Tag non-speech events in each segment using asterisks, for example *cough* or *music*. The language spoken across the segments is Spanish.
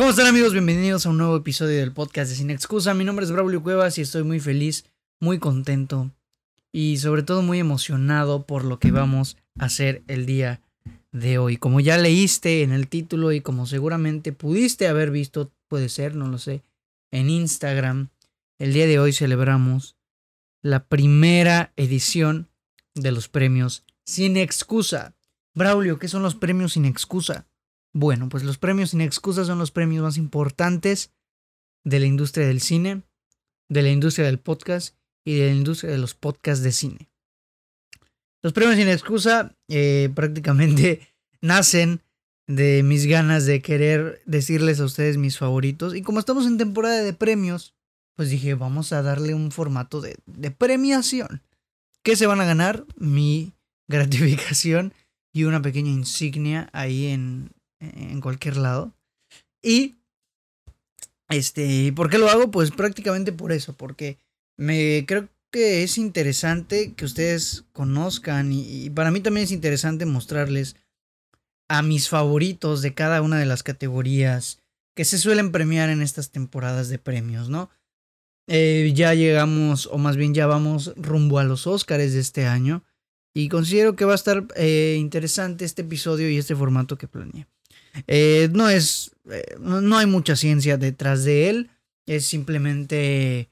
¿Cómo están amigos? Bienvenidos a un nuevo episodio del podcast de Sin Excusa. Mi nombre es Braulio Cuevas y estoy muy feliz, muy contento y sobre todo muy emocionado por lo que vamos a hacer el día de hoy. Como ya leíste en el título y como seguramente pudiste haber visto, puede ser, no lo sé, en Instagram, el día de hoy celebramos la primera edición de los premios Sin Excusa. Braulio, ¿qué son los premios Sin Excusa? Bueno, pues los premios sin excusa son los premios más importantes de la industria del cine, de la industria del podcast y de la industria de los podcasts de cine. Los premios sin excusa eh, *laughs* prácticamente nacen de mis ganas de querer decirles a ustedes mis favoritos. Y como estamos en temporada de premios, pues dije, vamos a darle un formato de, de premiación. ¿Qué se van a ganar? Mi *laughs* gratificación y una pequeña insignia ahí en, en cualquier lado. Y, este, ¿por qué lo hago? Pues prácticamente por eso, porque me creo que es interesante que ustedes conozcan y, para mí también es interesante mostrarles a mis favoritos de cada una de las categorías que se suelen premiar en estas temporadas de premios, ¿no? Eh, ya llegamos, o más bien ya vamos rumbo a los Oscars de este año. Y considero que va a estar eh, interesante este episodio y este formato que planeé. Eh, no es, eh, no hay mucha ciencia detrás de él, es simplemente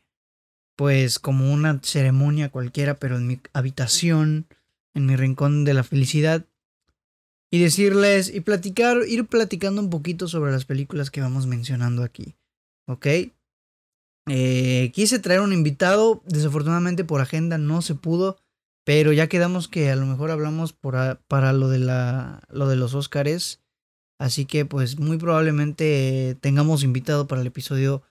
pues como una ceremonia cualquiera, pero en mi habitación, en mi rincón de la felicidad. Y decirles y platicar, ir platicando un poquito sobre las películas que vamos mencionando aquí. ¿Ok? Eh, quise traer un invitado, desafortunadamente por agenda no se pudo, pero ya quedamos que a lo mejor hablamos por para lo de, la, lo de los Óscares Así que pues muy probablemente tengamos invitado para el episodio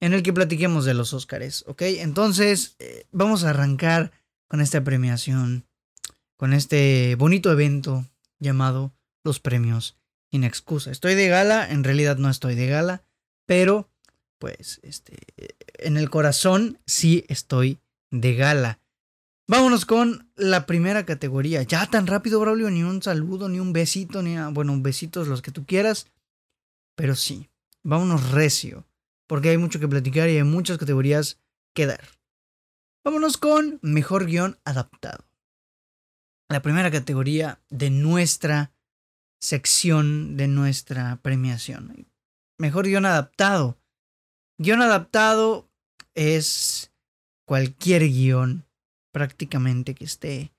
en el que platiquemos de los Óscares, ¿ok? Entonces eh, vamos a arrancar con esta premiación, con este bonito evento llamado los premios sin excusa. Estoy de gala, en realidad no estoy de gala, pero pues este en el corazón sí estoy de gala. Vámonos con la primera categoría. Ya tan rápido, Braulio, ni un saludo, ni un besito, ni bueno, besitos los que tú quieras. Pero sí, vámonos recio, porque hay mucho que platicar y hay muchas categorías que dar. Vámonos con mejor guion adaptado. La primera categoría de nuestra sección de nuestra premiación. Mejor guion adaptado. Guión adaptado es cualquier guion prácticamente que esté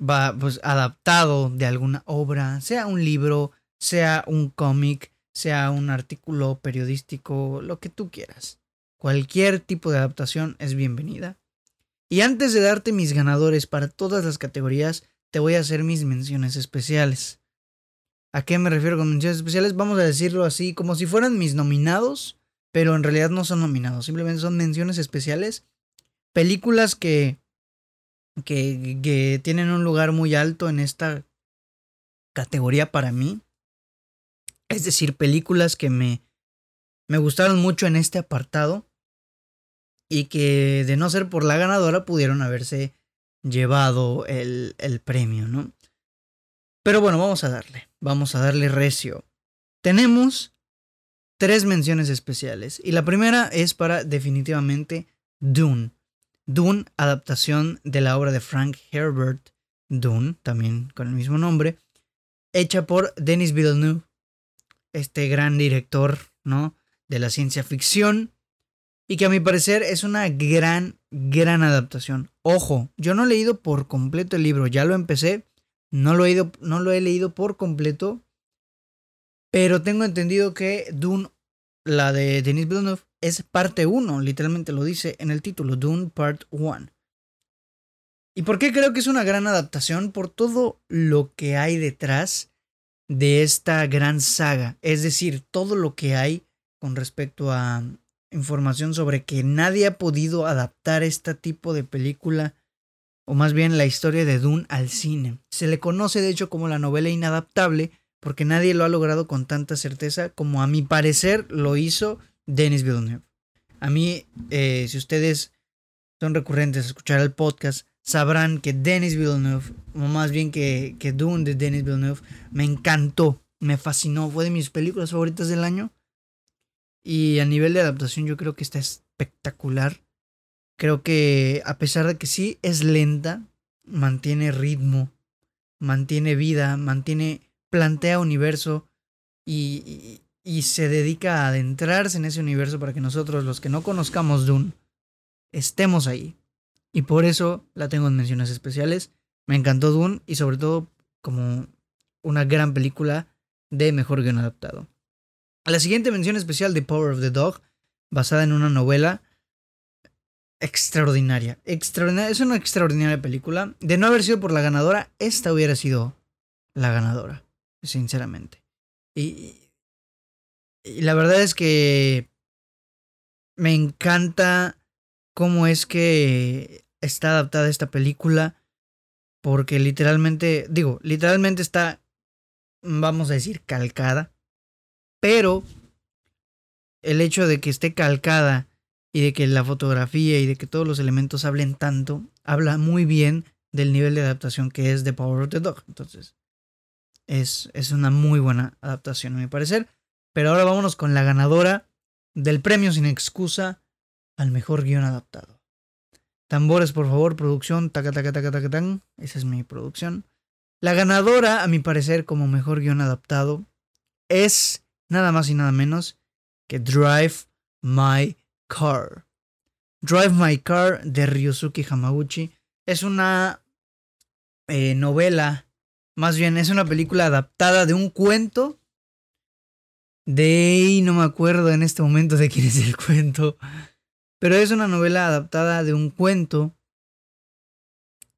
va pues adaptado de alguna obra, sea un libro, sea un cómic, sea un artículo periodístico, lo que tú quieras. Cualquier tipo de adaptación es bienvenida. Y antes de darte mis ganadores para todas las categorías, te voy a hacer mis menciones especiales. ¿A qué me refiero con menciones especiales? Vamos a decirlo así, como si fueran mis nominados, pero en realidad no son nominados, simplemente son menciones especiales películas que, que, que tienen un lugar muy alto en esta categoría para mí. Es decir, películas que me, me gustaron mucho en este apartado y que de no ser por la ganadora pudieron haberse llevado el, el premio, ¿no? Pero bueno, vamos a darle, vamos a darle recio. Tenemos tres menciones especiales y la primera es para definitivamente Dune. Dune, adaptación de la obra de Frank Herbert Dune, también con el mismo nombre, hecha por Denis Villeneuve, este gran director, ¿no? De la ciencia ficción, y que a mi parecer es una gran, gran adaptación. Ojo, yo no he leído por completo el libro, ya lo empecé, no lo he, ido, no lo he leído por completo, pero tengo entendido que Dune, la de Denis Villeneuve, es parte 1, literalmente lo dice en el título, Dune Part 1. ¿Y por qué creo que es una gran adaptación? Por todo lo que hay detrás de esta gran saga. Es decir, todo lo que hay con respecto a información sobre que nadie ha podido adaptar este tipo de película, o más bien la historia de Dune al cine. Se le conoce de hecho como la novela inadaptable porque nadie lo ha logrado con tanta certeza como a mi parecer lo hizo Denis Villeneuve. A mí, eh, si ustedes son recurrentes a escuchar el podcast, sabrán que Denis Villeneuve, o más bien que, que Dune de Denis Villeneuve, me encantó. Me fascinó, fue de mis películas favoritas del año. Y a nivel de adaptación yo creo que está espectacular. Creo que a pesar de que sí es lenta, mantiene ritmo, mantiene vida, mantiene, plantea universo y, y, se dedica a adentrarse en ese universo para que nosotros, los que no conozcamos Dune, estemos ahí. Y por eso la tengo en menciones especiales. Me encantó Dune y sobre todo como una gran película de mejor guion adaptado. La siguiente mención especial de Power of the Dog, basada en una novela extraordinaria. extraordinaria. Es una extraordinaria película. De no haber sido por la ganadora, esta hubiera sido la ganadora, sinceramente. Y, y la verdad es que me encanta cómo es que está adaptada esta película. Porque literalmente, digo, literalmente está, vamos a decir, calcada. Pero el hecho de que esté calcada y de que la fotografía y de que todos los elementos hablen tanto, habla muy bien del nivel de adaptación que es de Power of the Dog. Entonces, es, es una muy buena adaptación, a mi parecer. Pero ahora vámonos con la ganadora del premio sin excusa al mejor guion adaptado. Tambores, por favor, producción, taca, taca, taca, taca, tan. Esa es mi producción. La ganadora, a mi parecer, como mejor guion adaptado, es nada más y nada menos que Drive My Car. Drive My Car de Ryusuke Hamaguchi es una eh, novela, más bien es una película adaptada de un cuento de... no me acuerdo en este momento de quién es el cuento, pero es una novela adaptada de un cuento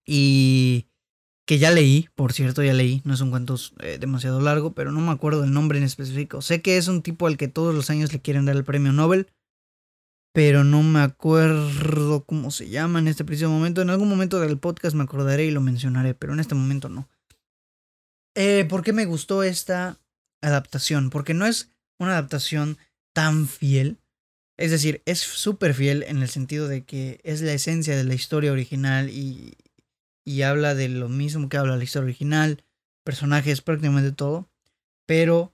y que ya leí, por cierto, ya leí, no es un cuento eh, demasiado largo, pero no me acuerdo el nombre en específico. Sé que es un tipo al que todos los años le quieren dar el premio Nobel, pero no me acuerdo cómo se llama en este preciso momento. En algún momento del podcast me acordaré y lo mencionaré, pero en este momento no. Eh, ¿Por qué me gustó esta adaptación? Porque no es una adaptación tan fiel. Es decir, es súper fiel en el sentido de que es la esencia de la historia original y, y habla de lo mismo que habla la historia original, personajes, prácticamente todo, pero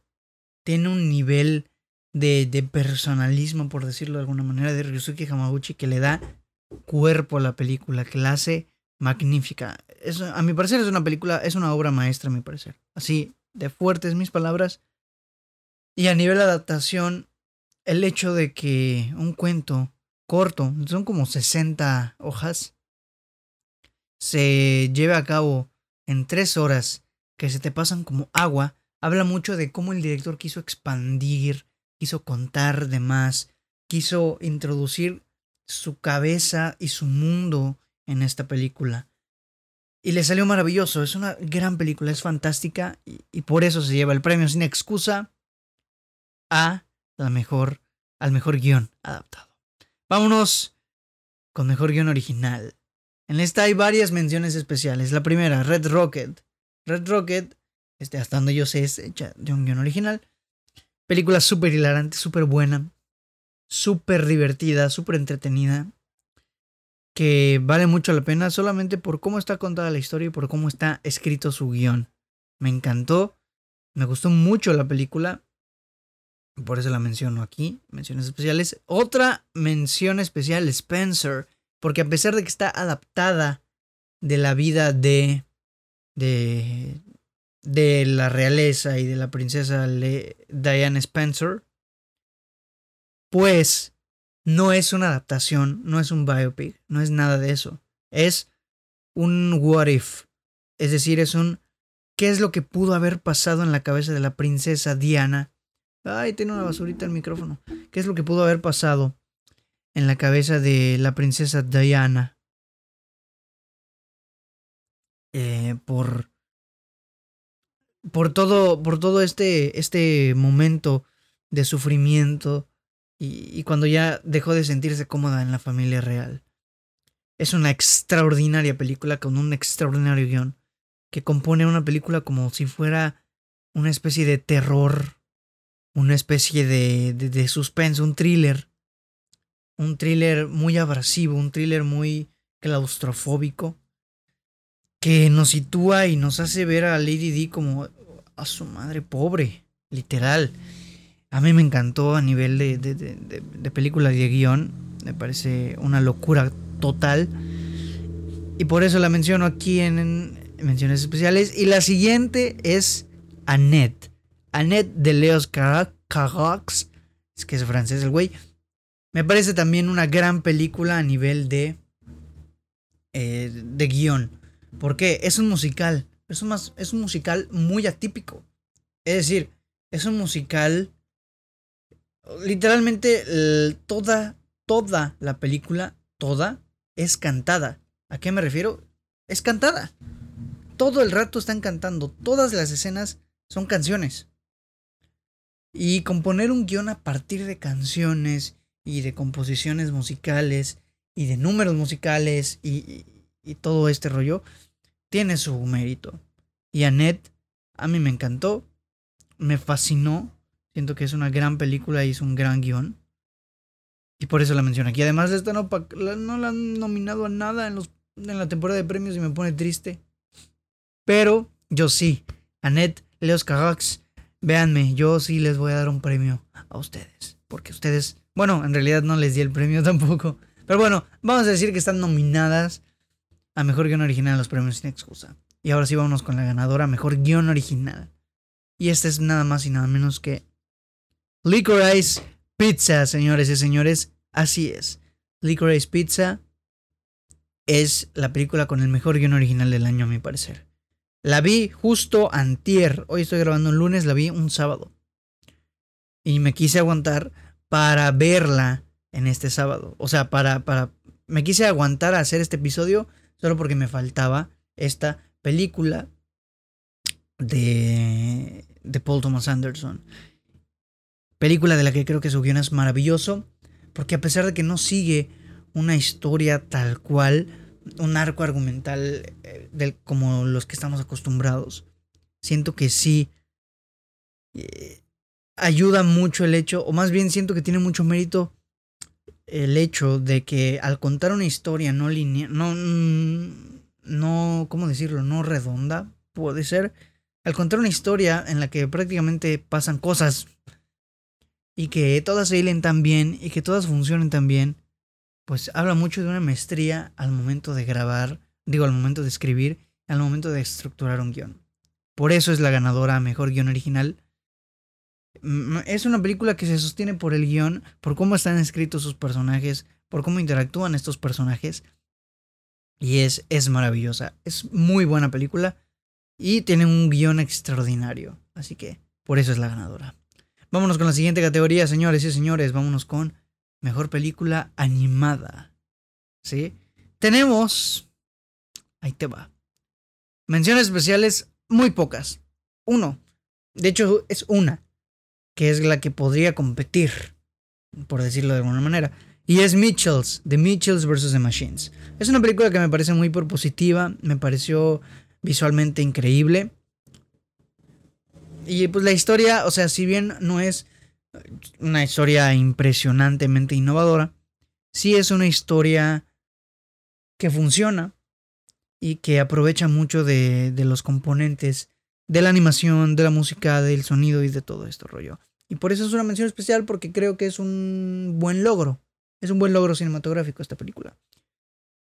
tiene un nivel de, de personalismo, por decirlo de alguna manera, de Ryusuke Hamaguchi que le da cuerpo a la película, que la hace magnífica. Es, a mi parecer es una película, es una obra maestra, a mi parecer. Así de fuertes mis palabras. Y a nivel de adaptación, el hecho de que un cuento corto, son como 60 hojas, se lleve a cabo en tres horas, que se te pasan como agua, habla mucho de cómo el director quiso expandir quiso contar de más, quiso introducir su cabeza y su mundo en esta película. Y le salió maravilloso, es una gran película, es fantástica y, por eso se lleva el premio sin excusa a la mejor, al mejor guion adaptado. Vámonos con mejor guion original. En esta hay varias menciones especiales. La primera, Red Rocket. Red Rocket, este, hasta donde yo sé, es hecha de un guion original. Película súper hilarante, súper buena, súper divertida, súper entretenida, que vale mucho la pena solamente por cómo está contada la historia y por cómo está escrito su guion. Me encantó, me gustó mucho la película, por eso la menciono aquí, menciones especiales. Otra mención especial, Spencer, porque a pesar de que está adaptada de la vida de, de, de la realeza y de la princesa Diane Spencer, pues no es una adaptación, no es un biopic, no es nada de eso. Es un what if. Es decir, es un ¿qué es lo que pudo haber pasado en la cabeza de la princesa Diana? Ay, tiene una basurita el micrófono. ¿Qué es lo que pudo haber pasado en la cabeza de la princesa Diana? Eh, por por todo, por todo este, este momento de sufrimiento y, y cuando ya dejó de sentirse cómoda en la familia real. Es una extraordinaria película con un extraordinario guion que compone una película como si fuera una especie de terror, una especie de, de, de suspense, un thriller. Un thriller muy abrasivo, un thriller muy claustrofóbico que nos sitúa y nos hace ver a Lady D como a su madre pobre. literal. A mí me encantó a nivel de, de, de, de película y de guion. Me parece una locura total. Y por eso la menciono aquí en, menciones especiales. Y la siguiente es Annette. Annette de Leos Carax. Es que es francés el güey. Me parece también una gran película a nivel de. Eh, de guion. Porque es un musical. Es un, es un musical muy atípico. Es decir, es un musical. Literalmente, toda, toda la película, toda, es cantada. ¿A qué me refiero? Es cantada. Todo el rato están cantando. Todas las escenas son canciones. Y componer un guion a partir de canciones y de composiciones musicales y de números musicales y, y, todo este rollo tiene su mérito. Y Annette, a mí me encantó, me fascinó. Siento que es una gran película y es un gran guion. Y por eso la menciono aquí. Además, esta no, no la han nominado a nada en, los, en la temporada de premios y me pone triste. Pero yo sí. Annette, Leos Carax, véanme, yo sí les voy a dar un premio a ustedes. Porque ustedes, bueno, en realidad no les di el premio *laughs* tampoco. Pero bueno, vamos a decir que están nominadas a Mejor Guión Original en los premios sin excusa. Y ahora sí vámonos con la ganadora, Mejor Guión Original. Y esta es nada más y nada menos que Licorice Pizza, señores y señores. Así es. Licorice Pizza es la película con el mejor guion original del año, a mi parecer. La vi justo antier. Hoy estoy grabando un lunes, la vi un sábado. Y me quise aguantar para verla en este sábado. O sea, para, para... Me quise aguantar a hacer este episodio solo porque me faltaba esta película de, de Paul Thomas Anderson. Película de la que creo que su guion es maravilloso, porque a pesar de que no sigue una historia tal cual, un arco argumental eh, del, como los que estamos acostumbrados, siento que sí eh, ayuda mucho el hecho, o más bien siento que tiene mucho mérito el hecho de que al contar una historia no lineal, no, no, ¿cómo decirlo? No redonda, puede ser. Al contar una historia en la que prácticamente pasan cosas y que todas se hilen tan bien y que todas funcionen tan bien, pues habla mucho de una maestría al momento de grabar, digo, al momento de escribir, al momento de estructurar un guion. Por eso es la ganadora mejor guion original. Mm, es una película que se sostiene por el guion, por cómo están escritos sus personajes, por cómo interactúan estos personajes. Y es, es maravillosa. Es muy buena película. Y tiene un guion extraordinario. Así que por eso es la ganadora. Vámonos con la siguiente categoría, señores y señores. Vámonos con mejor película animada. ¿Sí? Tenemos. Ahí te va. Menciones especiales muy pocas. Uno. De hecho, es una. Que es la que podría competir. Por decirlo de alguna manera. Y es Mitchells. The Mitchells vs. The Machines. Es una película que me parece muy propositiva. Me pareció visualmente increíble. Y pues la historia, o sea, si bien no es una historia impresionantemente innovadora, sí es una historia que funciona y que aprovecha mucho de, de los componentes de la animación, de la música, del sonido y de todo esto rollo. Y por eso es una mención especial porque creo que es un buen logro. Es un buen logro cinematográfico esta película.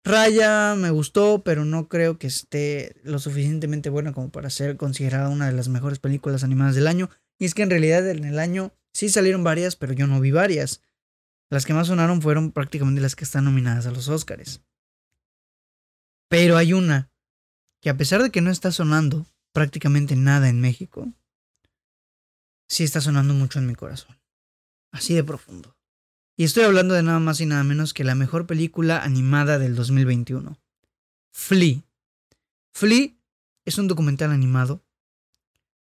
Raya me gustó, pero no creo que esté lo suficientemente buena como para ser considerada una de las mejores películas animadas del año. Y es que en realidad en el año sí salieron varias, pero yo no vi varias. Las que más sonaron fueron prácticamente las que están nominadas a los Oscars. Pero hay una que a pesar de que no está sonando prácticamente nada en México, sí está sonando mucho en mi corazón. Así de profundo. Y estoy hablando de nada más y nada menos que la mejor película animada del 2021. Flea. Flea es un documental animado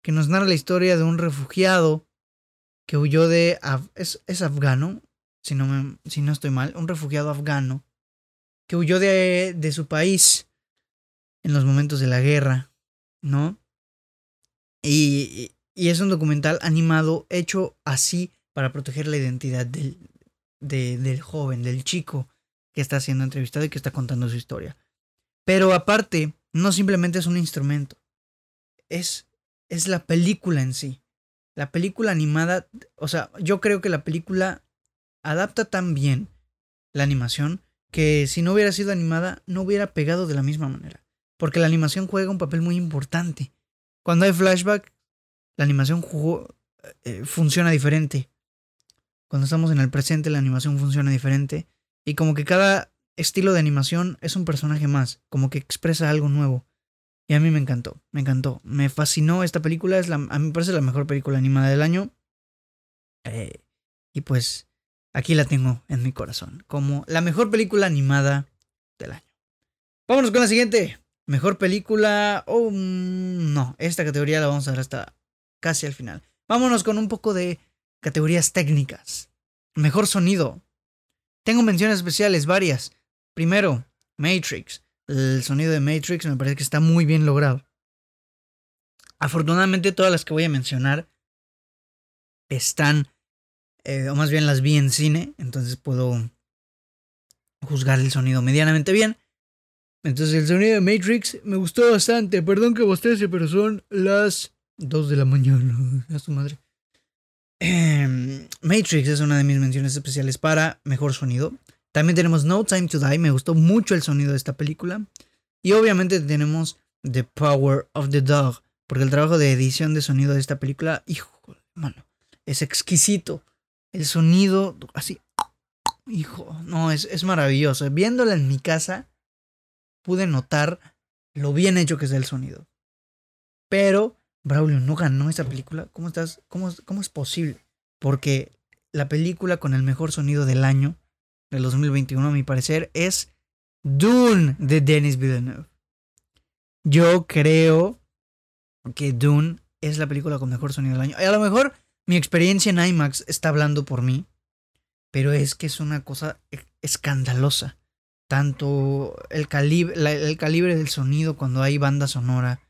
que nos narra la historia de un refugiado que huyó de... es, es, afgano, si no, si no estoy mal, un refugiado afgano que huyó de, de su país en los momentos de la guerra, ¿no? Y, y es un documental animado hecho así para proteger la identidad del, del joven, del chico que está siendo entrevistado y que está contando su historia. Pero aparte, no simplemente es un instrumento, es, es la película en sí. La película animada, o sea, yo creo que la película adapta tan bien la animación que si no hubiera sido animada no hubiera pegado de la misma manera. Porque la animación juega un papel muy importante. Cuando hay flashback, la animación eh, funciona diferente. Cuando estamos en el presente, la animación funciona diferente. Y como que cada estilo de animación es un personaje más, como que expresa algo nuevo. Y a mí me encantó, me encantó. Me fascinó esta película, es la, a mí me parece la mejor película animada del año. Eh, y pues aquí la tengo en mi corazón, como la mejor película animada del año. Vámonos con la siguiente. Mejor película. Oh, mm, no, esta categoría la vamos a ver hasta casi al final. Vámonos con un poco de categorías técnicas. Mejor sonido. Tengo menciones especiales, varias. Primero, Matrix. El sonido de Matrix me parece que está muy bien logrado. Afortunadamente todas las que voy a mencionar están, eh, o más bien las vi en cine, entonces puedo juzgar el sonido medianamente bien. Entonces el sonido de Matrix me gustó bastante. Perdón que bostece, pero son las 2 de la mañana. *laughs* A su madre. Em, Matrix es una de mis menciones especiales para mejor sonido. También tenemos No Time to Die. Me gustó mucho el sonido de esta película. Y obviamente tenemos The Power of the Dog. Porque el trabajo de edición de sonido de esta película, hijo, mano, es exquisito. El sonido, así, hijo, no, es, es maravilloso. Viéndola en mi casa, pude notar lo bien hecho que es el sonido. Pero Braulio no ganó esa película. ¿Cómo estás? ¿Cómo, cómo es posible? Porque la película con el mejor sonido del año, del 2021, a mi parecer, es Dune de Denis Villeneuve. Yo creo que Dune es la película con mejor sonido del año. A lo mejor mi experiencia en IMAX está hablando por mí, pero es que es una cosa e-, escandalosa tanto el calibre, el calibre del sonido cuando hay banda sonora,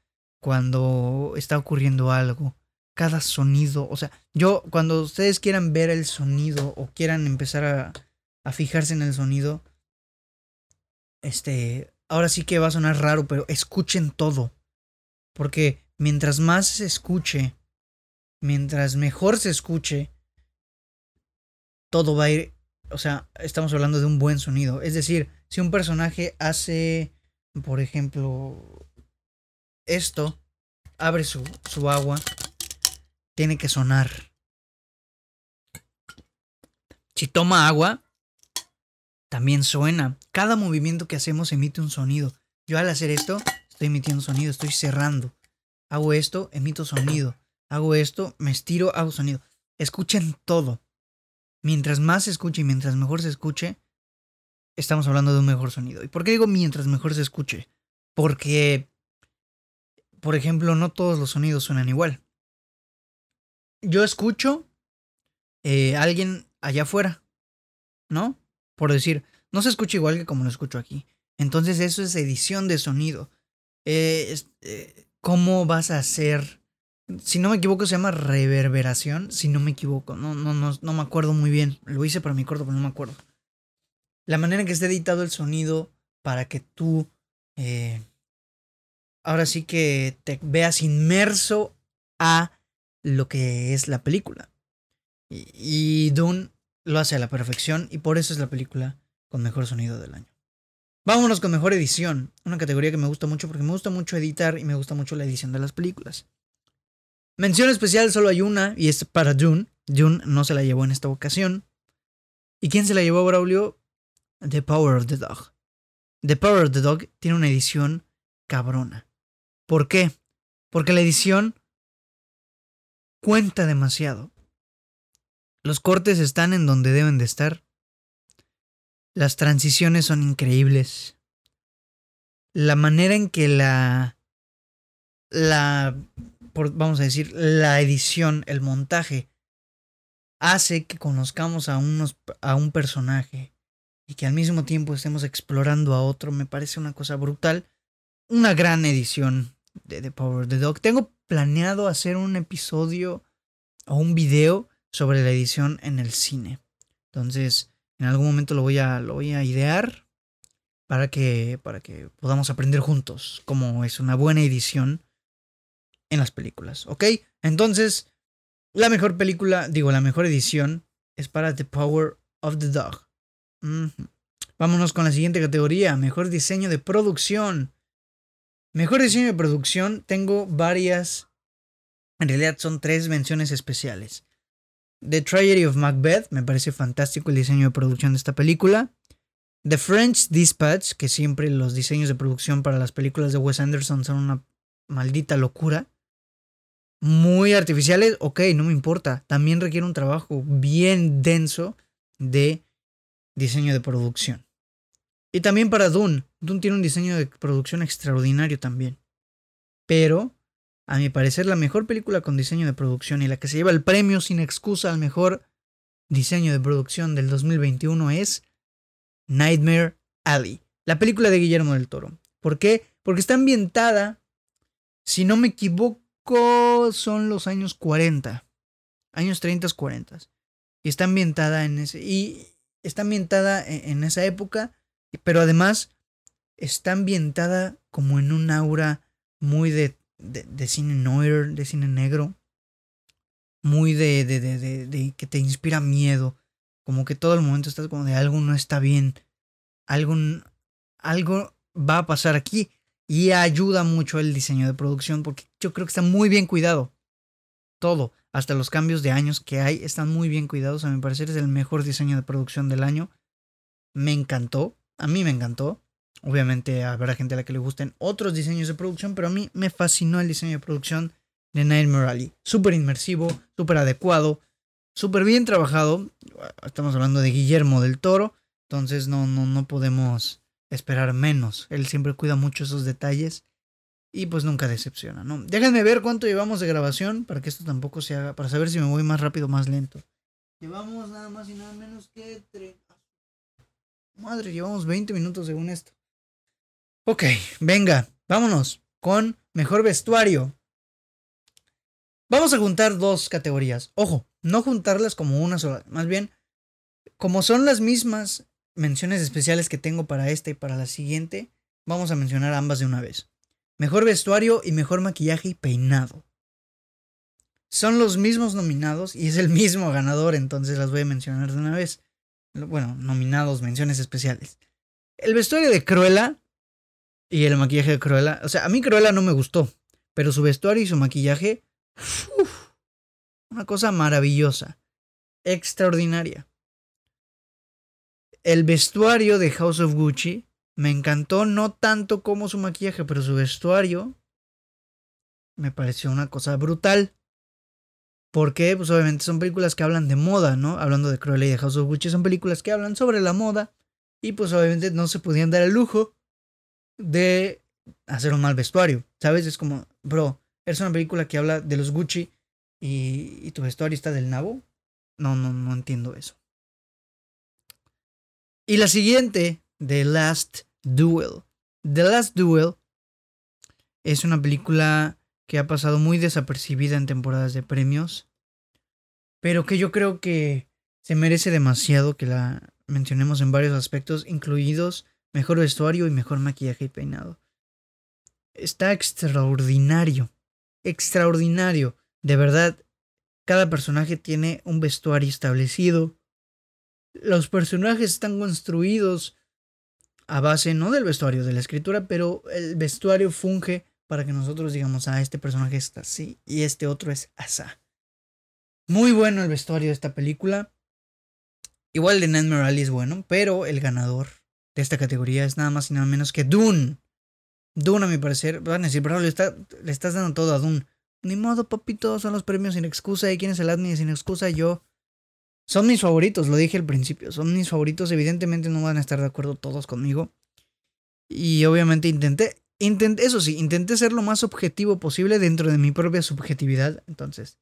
cuando está ocurriendo algo, cada sonido, o sea, yo cuando ustedes quieran ver el sonido o quieran empezar a, a fijarse en el sonido, este, ahora sí que va a sonar raro, pero escuchen todo, porque mientras más se escuche, mientras mejor se escuche, todo va a ir, o sea, estamos hablando de un buen sonido, es decir, si un personaje hace, por ejemplo, esto, abre su, su agua, tiene que sonar. Si toma agua, también suena. Cada movimiento que hacemos emite un sonido. Yo al hacer esto, estoy emitiendo sonido, estoy cerrando. Hago esto, emito sonido. Hago esto, me estiro, hago sonido. Escuchen todo. Mientras más se escuche y mientras mejor se escuche, estamos hablando de un mejor sonido. ¿Y por qué digo mientras mejor se escuche? Porque, por ejemplo, no todos los sonidos suenan igual. Yo escucho eh, alguien allá afuera, ¿no? Por decir, no se escucha igual que como lo escucho aquí. Entonces eso es edición de sonido. Eh, eh, ¿Cómo vas a hacer? Si no me equivoco, se llama reverberación. Si no me equivoco, no, no, no, no me acuerdo muy bien. Lo hice para mi corto, pero no me acuerdo la manera en que esté editado el sonido para que tú eh, ahora sí que te veas inmerso a lo que es la película. Y, y lo hace a la perfección y por eso es la película con mejor sonido del año. Vámonos con mejor edición, una categoría que me gusta mucho porque me gusta mucho editar y me gusta mucho la edición de las películas. Mención especial solo hay una y es para Dune. Dune no se la llevó en esta ocasión. ¿Y quién se la llevó, Braulio? The Power of the Dog. The Power of the Dog tiene una edición cabrona. ¿Por qué? Porque la edición cuenta demasiado. Los cortes están en donde deben de estar. Las transiciones son increíbles. La manera en que la la vamos a decir la edición, el montaje hace que conozcamos a unos a un personaje y que al mismo tiempo estemos explorando a otro, me parece una cosa brutal. Una gran edición de The Power of the Dog. Tengo planeado hacer un episodio o un video sobre la edición en el cine. Entonces, en algún momento lo voy a, lo voy a idear para que, para que podamos aprender juntos cómo es una buena edición en las películas. ¿Ok? Entonces, La mejor película, digo, la mejor edición es para The Power of the Dog. Vámonos con la siguiente categoría, mejor diseño de producción. Mejor diseño de producción, tengo varias, en realidad son tres menciones especiales. The Tragedy of Macbeth, me parece fantástico el diseño de producción de esta película. The French Dispatch, que siempre los diseños de producción para las películas de Wes Anderson son una maldita locura. Muy artificiales, ok, no me importa. También requiere un trabajo bien denso de diseño de producción. Y también para Dune. Dune tiene un diseño de producción extraordinario también. Pero, a mi parecer, la mejor película con diseño de producción y la que se lleva el premio sin excusa al mejor diseño de producción del 2021 es Nightmare Alley, la película de Guillermo del Toro. ¿Por qué? Porque está ambientada, si no me equivoco, son los años 40, años 30, 40. Y está ambientada en ese. Y está ambientada e-, en, esa época, pero además está ambientada como en un aura muy de, de, cine noir, de cine negro, muy de, de, de, de, que te inspira miedo, como que todo el momento estás como de algo no está bien, algo, algo va a pasar aquí y ayuda mucho el diseño de producción porque yo creo que está muy bien cuidado. Todo hasta los cambios de años que hay están muy bien cuidados. A mi parecer es el mejor diseño de producción del año. Me encantó, a mí me encantó. Obviamente habrá gente a la que le gusten otros diseños de producción, pero a mí me fascinó el diseño de producción de Nightmare Alley. Súper inmersivo, súper adecuado, súper bien trabajado. Estamos hablando de Guillermo del Toro, entonces no, no, no podemos esperar menos. Él siempre cuida mucho esos detalles y pues nunca decepciona, ¿no? Déjenme ver cuánto llevamos de grabación para que esto tampoco se haga, para saber si me voy más rápido o más lento. Llevamos nada más y nada menos que... Madre, llevamos 20 minutos según esto. Ok, venga, vámonos con mejor vestuario. Vamos a juntar dos categorías. Ojo, no juntarlas como una sola. Más bien, como son las mismas menciones especiales que tengo para esta y para la siguiente, vamos a mencionar ambas de una vez. Mejor vestuario y mejor maquillaje y peinado. Son los mismos nominados y es el mismo ganador, entonces las voy a mencionar de una vez. Bueno, nominados, menciones especiales. El vestuario de Cruella y el maquillaje de Cruella. O sea, a mí Cruella no me gustó, pero su vestuario y su maquillaje. una cosa maravillosa. Extraordinaria. El vestuario de House of Gucci me encantó no tanto como su maquillaje, pero su vestuario me pareció una cosa brutal. Porque, pues obviamente son películas que hablan de moda, ¿no? Hablando de Cruella y de House of Gucci, son películas que hablan sobre la moda. Y pues obviamente no se podían dar el lujo de hacer un mal vestuario. ¿Sabes? Es como, bro, es una película que habla de los Gucci y, y tu vestuario está del nabo. No, no, no entiendo eso. Y la siguiente The Last Duel. The Last Duel es una película que ha pasado muy desapercibida en temporadas de premios, pero que yo creo que se merece demasiado que la mencionemos en varios aspectos, incluidos mejor vestuario y mejor maquillaje y peinado. Está extraordinario, extraordinario. De verdad, cada personaje tiene un vestuario establecido. Los personajes están construidos a base no del vestuario, de la escritura, pero el vestuario funge para que nosotros digamos, ah, este personaje está así y este otro es asa. Muy bueno el vestuario de esta película. Igual de Nightmare Alley es bueno, pero el ganador de esta categoría es nada más y nada menos que Dune. Dune, a mi parecer, van a decir, bro, le, le estás dando todo a Dune. Ni modo, papito, son los premios sin excusa. ¿Y quién es el admin sin excusa? Yo. Son mis favoritos, lo dije al principio. Son mis favoritos. Evidentemente no van a estar de acuerdo todos conmigo. Y obviamente intenté, intenté, eso sí, intenté ser lo más objetivo posible dentro de mi propia subjetividad. Entonces,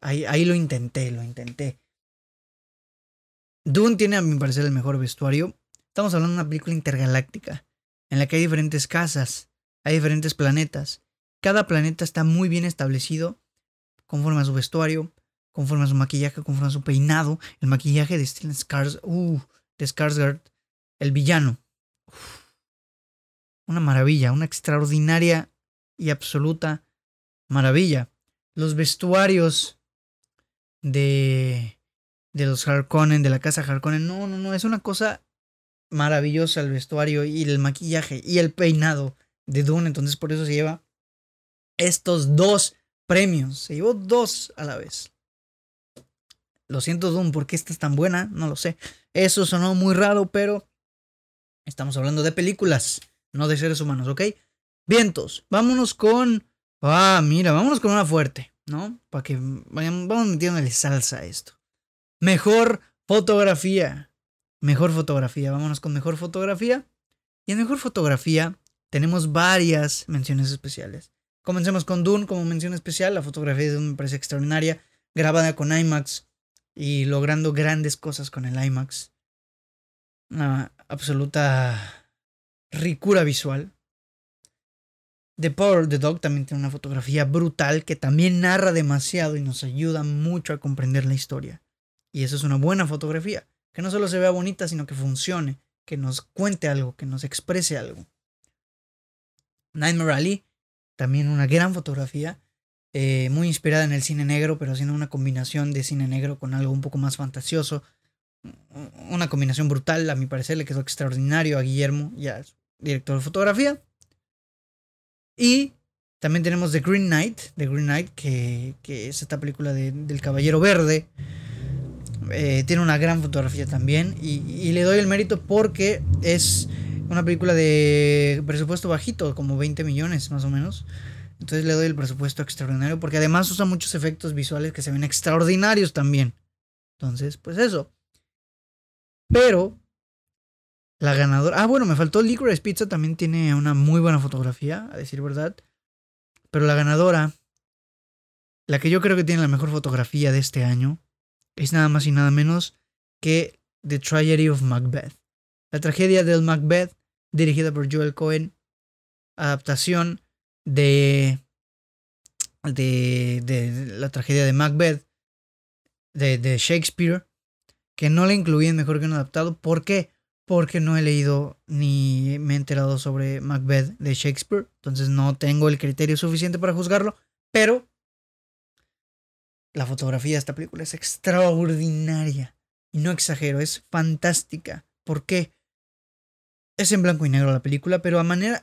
ahí, ahí lo intenté, lo intenté. Dune tiene a mi parecer el mejor vestuario. Estamos hablando de una película intergaláctica, en la que hay diferentes casas, hay diferentes planetas. Cada planeta está muy bien establecido conforme a su vestuario, conforme a su maquillaje, conforme a su peinado, el maquillaje de Stellan Skars, uh, de Skarsgård, el villano. Una maravilla, una extraordinaria y absoluta maravilla. Los vestuarios de, de los Harkonnen, de la casa Harkonnen. No, no, no, es una cosa maravillosa el vestuario y el maquillaje y el peinado de Dune. Entonces por eso se lleva estos dos premios. Se llevó dos a la vez. Lo siento, Dune, ¿por qué esta es tan buena? No lo sé. Eso sonó muy raro, pero estamos hablando de películas, no de seres humanos, ¿ok? Vientos, vámonos con... Ah, mira, vámonos con una fuerte, ¿no? Para que vayan, vamos metiéndole salsa a esto. Mejor fotografía. Mejor fotografía. Vámonos con mejor fotografía. Y en mejor fotografía tenemos varias menciones especiales. Comencemos con Dune como mención especial. La fotografía de Dune me parece extraordinaria. Grabada con IMAX y logrando grandes cosas con el IMAX. Una absoluta ricura visual. The Power of the Dog también tiene una fotografía brutal que también narra demasiado y nos ayuda mucho a comprender la historia. Y eso es una buena fotografía, que no solo se vea bonita, sino que funcione, que nos cuente algo, que nos exprese algo. Nightmare Alley, también una gran fotografía, eh, muy inspirada en el cine negro, pero haciendo una combinación de cine negro con algo un poco más fantasioso. Una combinación brutal, a mi parecer, le quedó extraordinario a Guillermo, ya director de fotografía. Y también tenemos The Green Knight, The Green Knight, que, es esta película del Caballero Verde. Eh, tiene una gran fotografía también. y, le doy el mérito porque es una película de presupuesto bajito, como 20 millones más o menos. Entonces le doy el presupuesto extraordinario porque además usa muchos efectos visuales que se ven extraordinarios también. Entonces, pues eso. Pero la ganadora. Ah, bueno, me faltó Licorice Pizza. También tiene una muy buena fotografía, a decir verdad. Pero la ganadora, la que yo creo que tiene la mejor fotografía de este año, es nada más y nada menos que The Tragedy of Macbeth. La tragedia del Macbeth, dirigida por Joel Cohen. Adaptación de, de, de la tragedia de Macbeth de, de, Shakespeare, que no la incluí en Mejor que un adaptado. ¿Por qué? Porque no he leído ni me he enterado sobre Macbeth de Shakespeare, entonces no tengo el criterio suficiente para juzgarlo, pero la fotografía de esta película es extraordinaria. Y no exagero, es fantástica. ¿Por qué? Es en blanco y negro la película, pero a manera,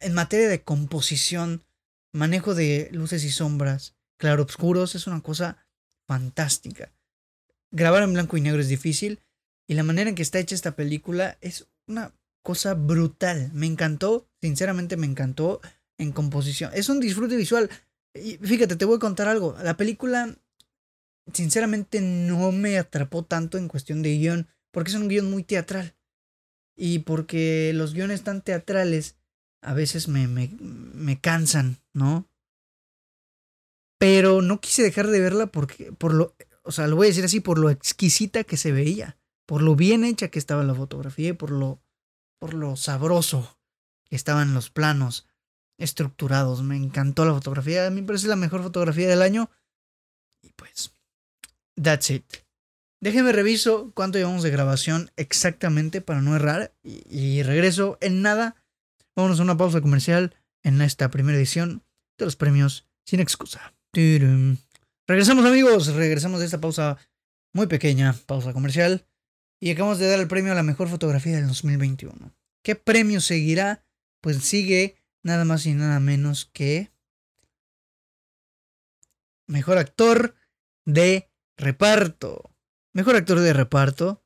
en materia de composición, manejo de luces y sombras, claroscuros, es una cosa fantástica. Grabar en blanco y negro es difícil y la manera en que está hecha esta película es una cosa brutal. Me encantó, sinceramente me encantó en composición. Es un disfrute visual. Y fíjate, te voy a contar algo. La película, sinceramente, no me atrapó tanto en cuestión de guion, porque es un guion muy teatral. Y porque los guiones tan teatrales a veces me, me, me cansan, ¿no? Pero no quise dejar de verla porque, por lo, o sea, lo voy a decir así, por lo exquisita que se veía, por lo bien hecha que estaba la fotografía y por lo, por lo sabroso que estaban los planos estructurados. Me encantó la fotografía, a mí me parece la mejor fotografía del año. Y pues, that's it. Déjenme reviso cuánto llevamos de grabación exactamente para no errar y regreso en nada Vámonos a una pausa comercial en esta primera edición de los premios sin excusa. Regresamos amigos, regresamos de esta pausa muy pequeña, pausa comercial, y acabamos de dar el premio a la mejor fotografía del 2021. ¿Qué premio seguirá? Pues sigue nada más y nada menos que mejor actor de reparto. Mejor actor de reparto.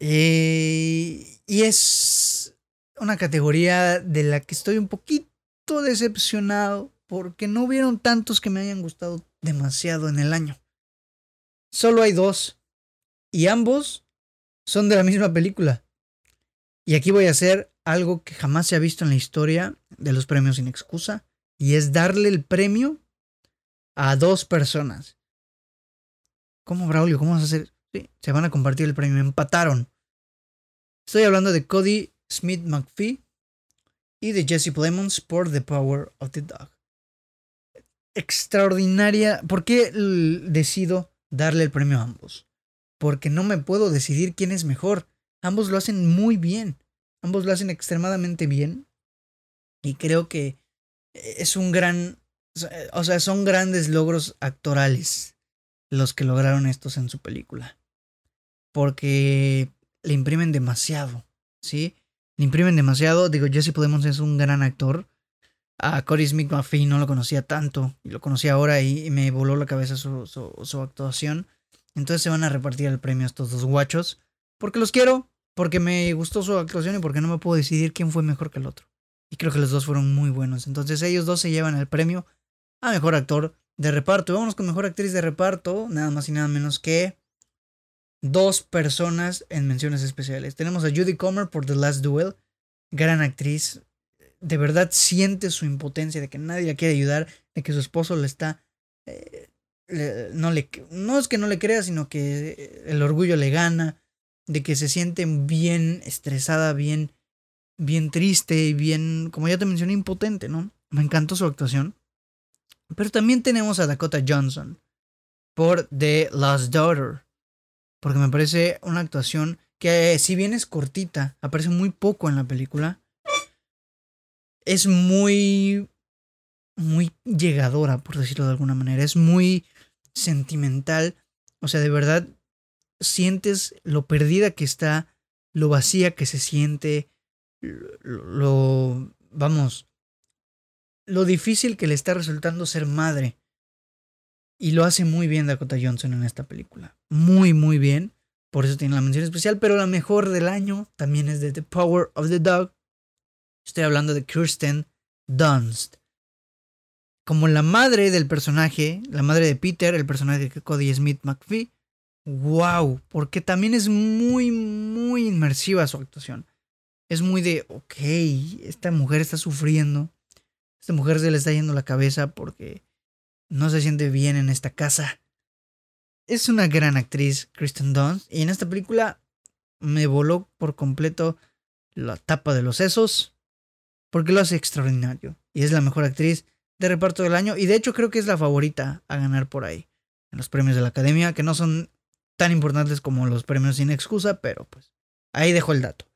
Eh, y es una categoría de la que estoy un poquito decepcionado porque no hubieron tantos que me hayan gustado demasiado en el año. Solo hay dos. Y ambos son de la misma película. Y aquí voy a hacer algo que jamás se ha visto en la historia de los premios sin excusa. Y es darle el premio a dos personas. ¿Cómo, Braulio? ¿Cómo vas a hacer? Sí, se van a compartir el premio. Empataron. Estoy hablando de Cody Smith McPhee y de Jesse Plemons por The Power of the Dog. Extraordinaria. ¿Por qué decido darle el premio a ambos? Porque no me puedo decidir quién es mejor. Ambos lo hacen muy bien. Ambos lo hacen extremadamente bien. Y creo que es un gran O sea, son grandes logros actorales los que lograron estos en su película. Porque le imprimen demasiado, ¿sí? Le imprimen demasiado. Digo, Jesse Plemons es un gran actor. A Cory Smith McPhee no lo conocía tanto. Y lo conocí ahora y, me voló la cabeza su, su, actuación. Entonces se van a repartir el premio a estos dos guachos. Porque los quiero, porque me gustó su actuación y porque no me puedo decidir quién fue mejor que el otro. Y creo que los dos fueron muy buenos. Entonces ellos dos se llevan el premio a mejor actor de reparto. Vámonos con mejor actriz de reparto. Nada más y nada menos que dos personas en menciones especiales. Tenemos a Judy Comer por The Last Duel. Gran actriz. De verdad siente su impotencia de que nadie la quiere ayudar, de que su esposo le está... Eh, no, le, no es que no le crea, sino que el orgullo le gana, de que se siente bien estresada, bien, bien triste y bien, como ya te mencioné, impotente, ¿no? Me encantó su actuación. Pero también tenemos a Dakota Johnson por The Last Daughter. Porque me parece una actuación que, si bien es cortita, aparece muy poco en la película. Es muy. Muy llegadora, por decirlo de alguna manera. Es muy sentimental. O sea, de verdad sientes lo perdida que está, lo vacía que se siente, lo, vamos, lo difícil que le está resultando ser madre. Y lo hace muy bien Dakota Johnson en esta película. Muy, muy bien. Por eso tiene la mención especial. Pero la mejor del año también es de The Power of the Dog. Estoy hablando de Kirsten Dunst. Como la madre del personaje, la madre de Peter, el personaje de Cody Smith McPhee. ¡Wow! Porque también es muy, muy inmersiva su actuación. Es muy de, ok, esta mujer está sufriendo. Esta mujer se le está yendo la cabeza porque no se siente bien en esta casa. Es una gran actriz, Kristen Dunst, y en esta película me voló por completo la tapa de los sesos, porque lo hace extraordinario. Y es la mejor actriz de reparto del año, y de hecho creo que es la favorita a ganar por ahí, en los premios de la academia, que no son tan importantes como los premios sin excusa, pero pues ahí dejo el dato.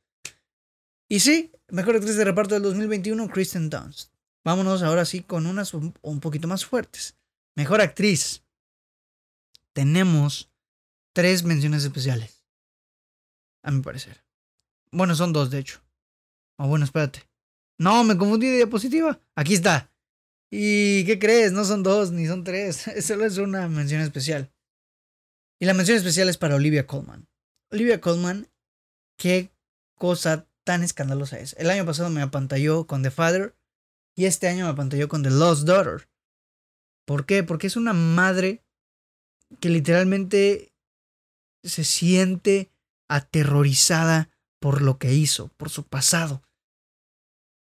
Y sí, mejor actriz de reparto del 2021, Kristen Dunst. Vámonos ahora sí con unas un, poquito más fuertes. Mejor actriz. Tenemos tres menciones especiales. A mi parecer. Bueno, son dos, de hecho. Oh, bueno, espérate. No, me confundí de diapositiva. Aquí está. ¿Y qué crees? No son dos ni son tres. *laughs* Solo es una mención especial. Y la mención especial es para Olivia Colman. Olivia Colman, qué cosa tan escandalosa es. El año pasado me apantalló con The Father y este año me apantalló con The Lost Daughter. ¿Por qué? Porque es una madre que literalmente se siente aterrorizada por lo que hizo, por su pasado.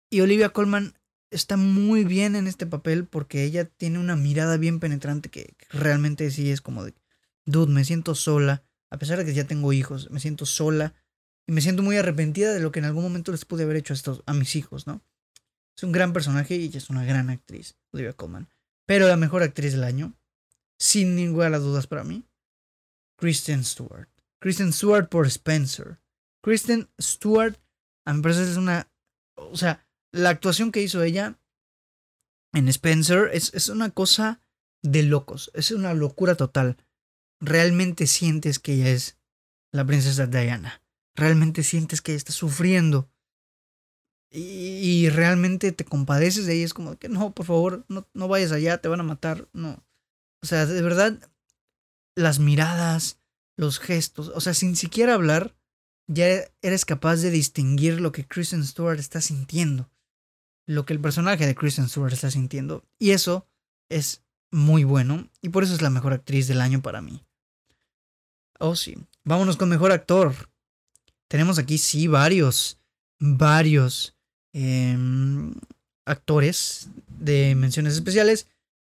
Y Olivia Colman está muy bien en este papel porque ella tiene una mirada bien penetrante que, realmente sí es como de, dude, me siento sola, a pesar de que ya tengo hijos, me siento sola y me siento muy arrepentida de lo que en algún momento les pude haber hecho a, estos, a mis hijos, ¿no? Es un gran personaje y es una gran actriz, Olivia Colman. Pero la mejor actriz del año, sin ninguna dudas para mí, Kristen Stewart. Kristen Stewart por Spencer. Kristen Stewart, a mi parecer es una... O sea, la actuación que hizo ella en Spencer es, es una cosa de locos. Es una locura total. Realmente sientes que ella es la princesa Diana. Realmente sientes que ella está sufriendo y, realmente te compadeces de ella, es como que no, por favor, no, no vayas allá, te van a matar, no. O sea, de verdad, las miradas, los gestos, o sea, sin siquiera hablar, ya eres capaz de distinguir lo que Kristen Stewart está sintiendo, lo que el personaje de Kristen Stewart está sintiendo, y eso es muy bueno, y por eso es la mejor actriz del año para mí. Oh, sí. Vámonos con mejor actor. Tenemos aquí, sí, varios, varios Em, actores de menciones especiales.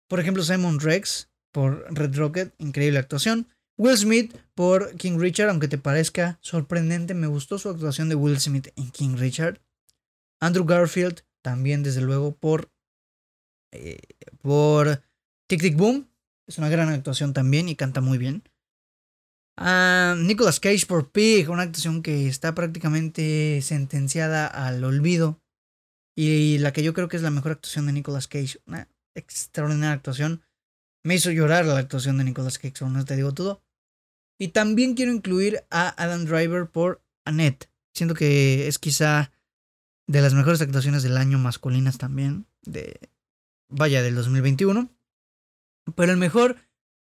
Por ejemplo, Simon Rex por Red Rocket, increíble actuación. Will Smith por King Richard, aunque te parezca sorprendente, me gustó su actuación de Will Smith en King Richard. Andrew Garfield, también desde luego por, eh, por Tic Tic Boom, es una gran actuación también y canta muy bien. Uh, Nicolas Cage por Pig, una actuación que está prácticamente sentenciada al olvido y la que yo creo que es la mejor actuación de Nicolas Cage. Una extraordinaria actuación. Me hizo llorar la actuación de Nicolas Cage, no te digo todo. Y también quiero incluir a Adam Driver por Annette. Siento que es quizá de las mejores actuaciones del año masculinas también. De, vaya, del 2021. Pero el mejor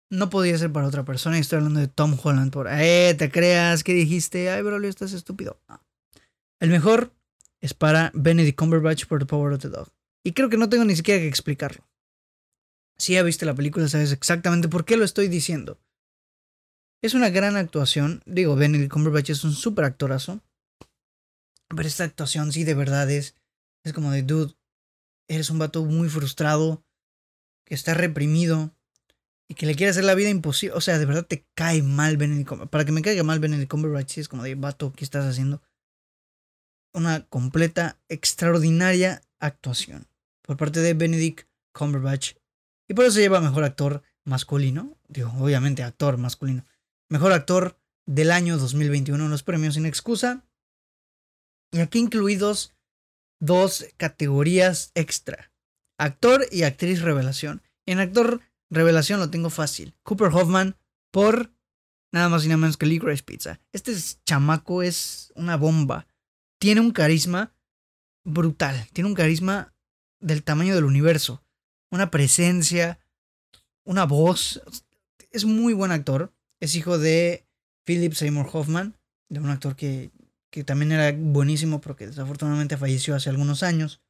no podía ser para otra persona. Estoy hablando de Tom Holland por... Eh, te creas que dijiste, ay, bro, estás estúpido. El mejor es para Benedict Cumberbatch por The Power of the Dog. Y creo que no tengo ni siquiera que explicarlo. Si ya viste la película, sabes exactamente por qué lo estoy diciendo. Es una gran actuación. Digo, Benedict Cumberbatch es un súper actorazo. Pero esta actuación sí de verdad es... Es como de, dude, eres un vato muy frustrado, que está reprimido y que le quiere hacer la vida imposible. O sea, de verdad te cae mal Benedict Cumberbatch. Para que me caiga mal Benedict Cumberbatch, es como de, vato, ¿qué estás haciendo? Una completa, extraordinaria actuación por parte de Benedict Cumberbatch. Y por eso se lleva mejor actor masculino. Digo, obviamente actor masculino. Mejor actor del año 2021 en los premios sin excusa. Y aquí incluidos dos categorías extra. Actor y actriz revelación. En actor revelación lo tengo fácil. Cooper Hoffman por nada más y nada menos que Licorice Pizza. Este chamaco es una bomba. Tiene un carisma brutal. Tiene un carisma del tamaño del universo. Una presencia, una voz. Es muy buen actor. Es hijo de Philip Seymour Hoffman, de un actor que, que también era buenísimo porque desafortunadamente falleció hace algunos años.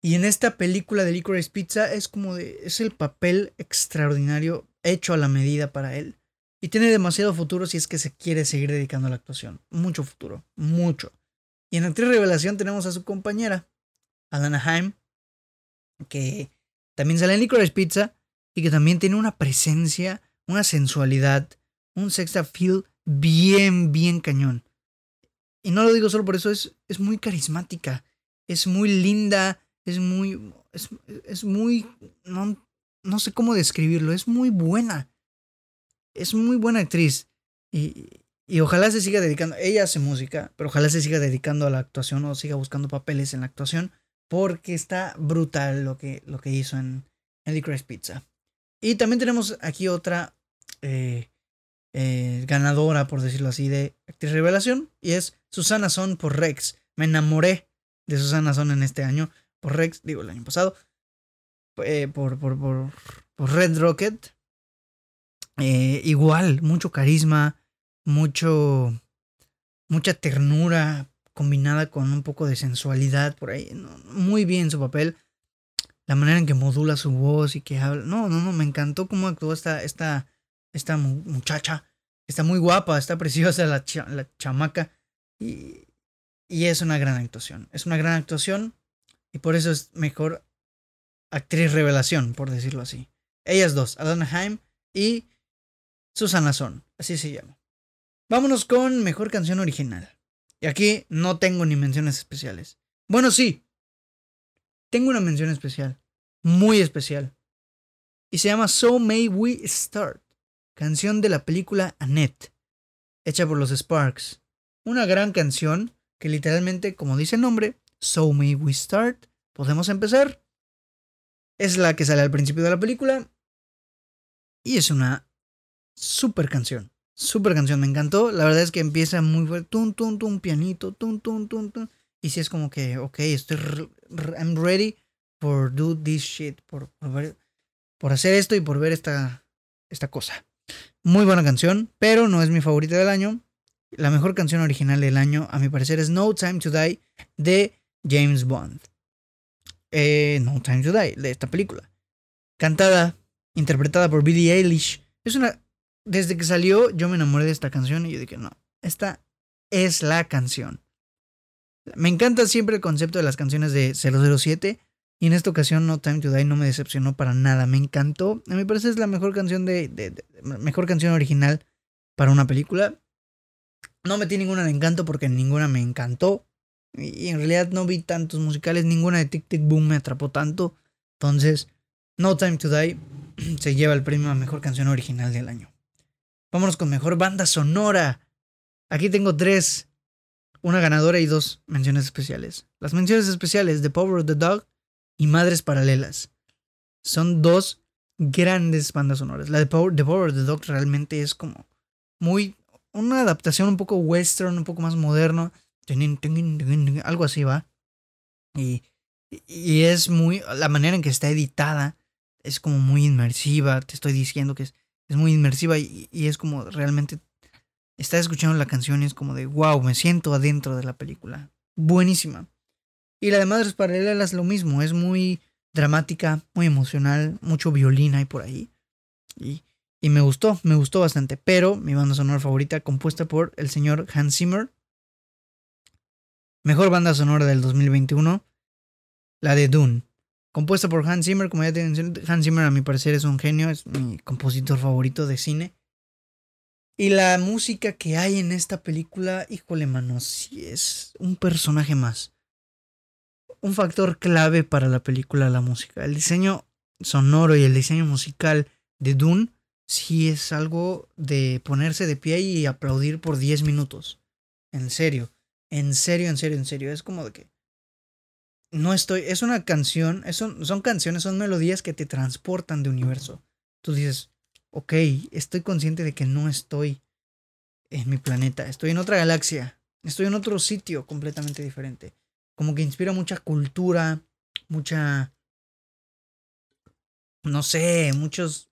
Y en esta película de Licorice Pizza es como de. es el papel extraordinario hecho a la medida para él. Y tiene demasiado futuro si es que se quiere seguir dedicando a la actuación. Mucho futuro, mucho. Y en actriz revelación tenemos a su compañera, Alana Haim, que también sale en Licorice Pizza y que también tiene una presencia, una sensualidad, un sex appeal bien, bien cañón. Y no lo digo solo por eso, es, es muy carismática, es muy linda, es muy, es, es muy, no, no sé cómo describirlo, es muy buena. Es muy buena actriz. Y, y ojalá se siga dedicando, ella hace música, pero ojalá se siga dedicando a la actuación o siga buscando papeles en la actuación, porque está brutal lo que, lo que hizo en, en Pizza. Y también tenemos aquí otra eh, eh, ganadora, por decirlo así, de actriz revelación, y es Susana Son por Rex. Me enamoré de Susana Son en este año por Rex, digo el año pasado, eh, por, por, por, por, Red Rocket. igual, mucho carisma, mucho, mucha ternura combinada con un poco de sensualidad por ahí. muy bien su papel. La manera en que modula su voz y que habla. No, no, no, me encantó cómo actuó esta, esta, esta muchacha. Está muy guapa, está preciosa la, la chamaca. Y, y es una gran actuación. Es una gran actuación y por eso es mejor actriz revelación, por decirlo así. Ellas dos, Adana Haim y Susana Son, así se llama. Vámonos con mejor canción original. Y aquí no tengo ni menciones especiales. Bueno, sí. Tengo una mención especial. Muy especial. Y se llama So May We Start. Canción de la película Annette. Hecha por los Sparks. Una gran canción que literalmente, como dice el nombre, So May We Start. Podemos empezar. Es la que sale al principio de la película. Y es una super canción. Super canción, me encantó. La verdad es que empieza muy fuerte. Tum, tum, tum, pianito. Tum, tum, tum, tum. Y si es como que, ok, estoy. I'm ready for do this shit. Por, por, hacer esto y por ver esta, esta cosa. Muy buena canción, pero no es mi favorita del año. La mejor canción original del año, a mi parecer, es No Time to Die de James Bond. Eh, no Time to Die, de esta película. Cantada, interpretada por Billie Eilish. Es una desde que salió yo me enamoré de esta canción y yo dije, no, esta es la canción. Me encanta siempre el concepto de las canciones de 007 y en esta ocasión No Time to Die no me decepcionó para nada, me encantó. A mí me parece es la mejor canción de, mejor canción original para una película. No metí ninguna de encanto porque ninguna me encantó. Y en realidad no vi tantos musicales, ninguna de Tic Tic Boom me atrapó tanto. Entonces, No Time to Die *clears throat* se lleva el premio a mejor canción original del año. Vámonos con mejor banda sonora. Aquí tengo tres. Una ganadora y dos menciones especiales. Las menciones especiales de Power of the Dog y Madres Paralelas. son dos grandes bandas sonoras. La de Power, The Power of the Dog realmente es como muy una adaptación un poco western, un poco más moderno, algo así va. Y, y es muy la manera en que está editada es como muy inmersiva. Te estoy diciendo que es, es muy inmersiva y, y, es como realmente estás escuchando la canción y es como de wow, me siento adentro de la película. Buenísima. Y la de Madres Paralelas lo mismo, es muy dramática, muy emocional, mucho violín hay por ahí. Y, y me gustó, me gustó bastante. Pero mi banda sonora favorita, compuesta por el señor Hans Zimmer. Mejor banda sonora del 2021, la de Dune. Compuesta por Hans Zimmer, como ya te mencioné, Hans Zimmer a mi parecer es un genio, es mi compositor favorito de cine. Y la música que hay en esta película, híjole mano, sí es un personaje más. Un factor clave para la película, la música. El diseño sonoro y el diseño musical de Dune sí es algo de ponerse de pie y aplaudir por 10 minutos. En serio, en serio, en serio, en serio. Es como de que no estoy, es una canción, son, son canciones, son melodías que te transportan de universo. Tú dices, ok, estoy consciente de que no estoy en mi planeta, estoy en otra galaxia, estoy en otro sitio completamente diferente. Como que inspira mucha cultura, mucha, no sé, muchos,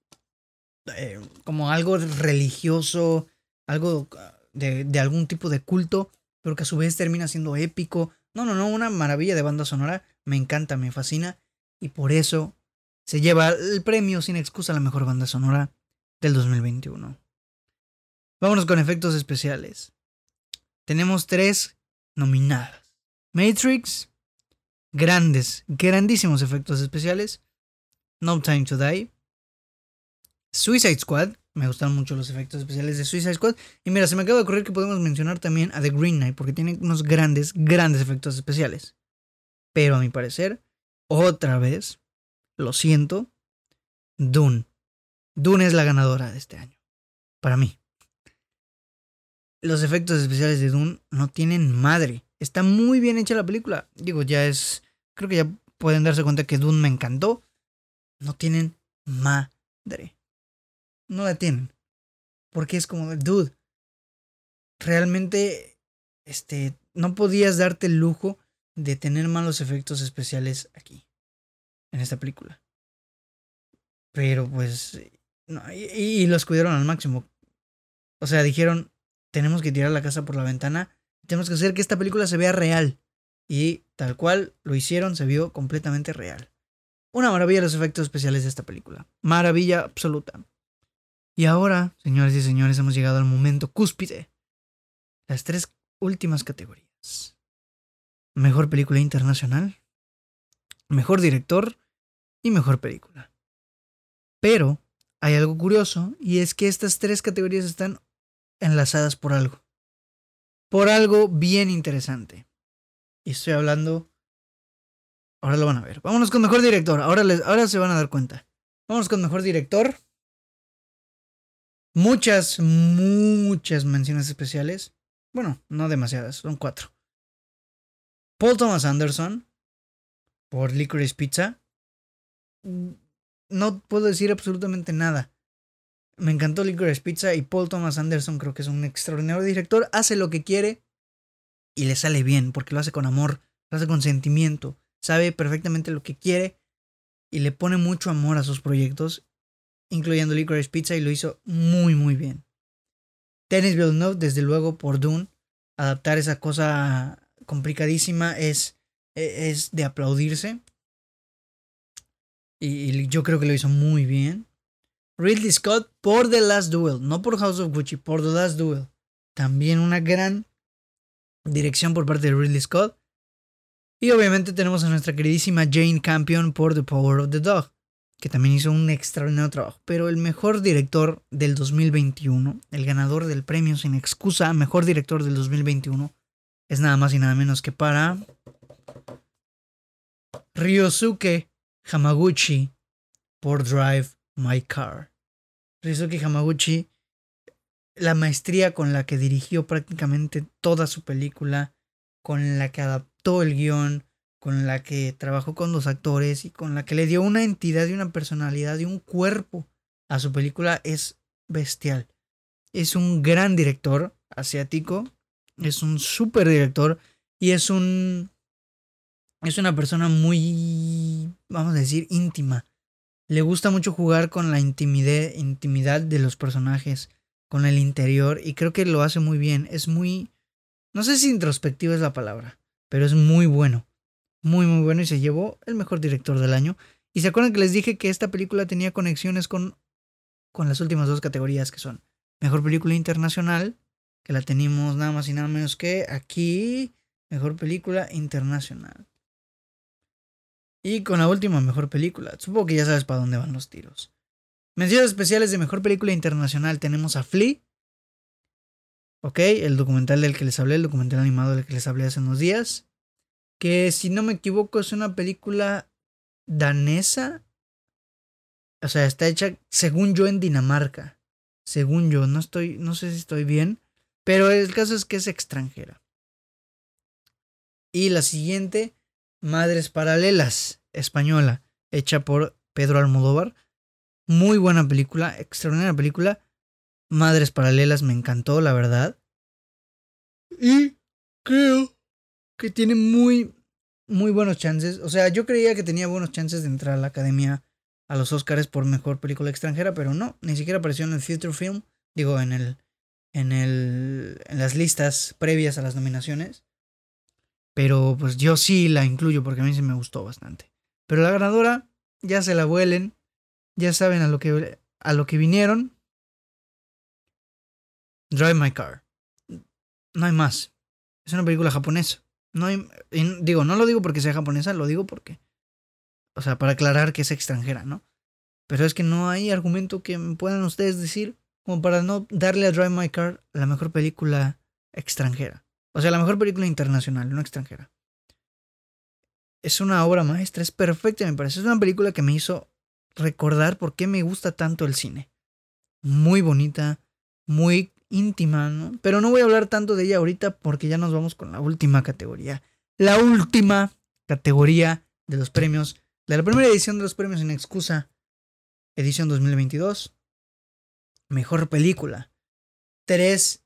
eh, como algo religioso, algo de, de algún tipo de culto, pero que a su vez termina siendo épico, no, no, no, una maravilla de banda sonora. Me encanta, me fascina. Y por eso se lleva el premio sin excusa a la mejor banda sonora del 2021. Vámonos con efectos especiales. Tenemos tres nominadas. Matrix, grandes, grandísimos efectos especiales. No Time to Die. Suicide Squad, me gustan mucho los efectos especiales de Suicide Squad. Y mira, se me acaba de ocurrir que podemos mencionar también a The Green Knight, porque tiene unos grandes, grandes efectos especiales. Pero a mi parecer, otra vez, lo siento, Dune. Dune es la ganadora de este año. Para mí. Los efectos especiales de Dune no tienen madre. Está muy bien hecha la película. Digo, ya es. Creo que ya pueden darse cuenta que Dune me encantó. No tienen madre no la tienen. Porque es como, dude, realmente, este, no podías darte el lujo de tener malos efectos especiales aquí, en esta película. Pero pues, no, y, y los cuidaron al máximo. O sea, dijeron, tenemos que tirar la casa por la ventana, tenemos que hacer que esta película se vea real. Y tal cual lo hicieron, se vio completamente real. Una maravilla los efectos especiales de esta película. Maravilla absoluta. Y ahora, señores y señores, hemos llegado al momento cúspide. Las tres últimas categorías. Mejor película internacional, mejor director y mejor película. Pero hay algo curioso y es que estas tres categorías están enlazadas por algo. Por algo bien interesante. Y estoy hablando... Ahora lo van a ver. Vámonos con mejor director. Ahora, les, ahora se van a dar cuenta. Vámonos con mejor director muchas, muchas menciones especiales. Bueno, no demasiadas, son cuatro. Paul Thomas Anderson por Licorice Pizza. No puedo decir absolutamente nada. Me encantó Licorice Pizza y Paul Thomas Anderson creo que es un extraordinario director. Hace lo que quiere y le sale bien porque lo hace con amor, lo hace con sentimiento. Sabe perfectamente lo que quiere y le pone mucho amor a sus proyectos incluyendo Licorice Pizza, y lo hizo muy, muy bien. Dennis Villeneuve, desde luego, por Dune, adaptar esa cosa complicadísima es, e, es de aplaudirse. Y, yo creo que lo hizo muy bien. Ridley Scott por The Last Duel, no por House of Gucci, por The Last Duel. También una gran dirección por parte de Ridley Scott. Y obviamente tenemos a nuestra queridísima Jane Campion por The Power of the Dog que también hizo un extraordinario trabajo. Pero el mejor director del 2021, el ganador del premio sin excusa, mejor director del 2021, es nada más y nada menos que para Ryosuke Hamaguchi por Drive My Car. Ryosuke Hamaguchi, la maestría con la que dirigió prácticamente toda su película, con la que adaptó el guion, con la que trabajó con los actores y con la que le dio una entidad y una personalidad y un cuerpo a su película es bestial. Es un gran director asiático, es un super director y es un es una persona muy vamos a decir íntima. Le gusta mucho jugar con la intimidad, intimidad de los personajes, con el interior y creo que lo hace muy bien. Es muy no sé si introspectivo es la palabra, pero es muy bueno. Muy, muy bueno y se llevó el mejor director del año. Y se acuerdan que les dije que esta película tenía conexiones con, con las últimas dos categorías que son Mejor Película Internacional, que la tenemos nada más y nada menos que aquí, Mejor Película Internacional. Y con la última Mejor Película. Supongo que ya sabes para dónde van los tiros. Menciones especiales de Mejor Película Internacional tenemos a Flea, ¿ok? El documental del que les hablé, el documental animado del que les hablé hace unos días. Que si no me equivoco es una película danesa. O sea, está hecha, según yo, en Dinamarca. Según yo, no estoy, no sé si estoy bien. Pero el caso es que es extranjera. Y la siguiente, Madres Paralelas, española, hecha por Pedro Almodóvar. Muy buena película, extraordinaria película. Madres Paralelas me encantó, la verdad. Y creo que tiene muy, muy buenos chances. O sea, yo creía que tenía buenos chances de entrar a la academia a los Oscars por mejor película extranjera, pero no, ni siquiera apareció en el Future Film. Digo, en el. En el. en las listas previas a las nominaciones. Pero pues yo sí la incluyo porque a mí sí me gustó bastante. Pero la ganadora, ya se la vuelen. Ya saben a lo que, a lo que vinieron. Drive My Car. No hay más. Es una película japonesa. No hay, digo, no lo digo porque sea japonesa, lo digo porque. O sea, para aclarar que es extranjera, ¿no? Pero es que no hay argumento que puedan ustedes decir como para no darle a Drive My Car la mejor película extranjera. O sea, la mejor película internacional, no extranjera. Es una obra maestra, es perfecta, me parece. Es una película que me hizo recordar por qué me gusta tanto el cine. Muy bonita, muy íntima, ¿no? Pero no voy a hablar tanto de ella ahorita porque ya nos vamos con la última categoría. La última categoría de los premios, de la primera edición de los premios en excusa, edición 2022. Mejor película. Tres,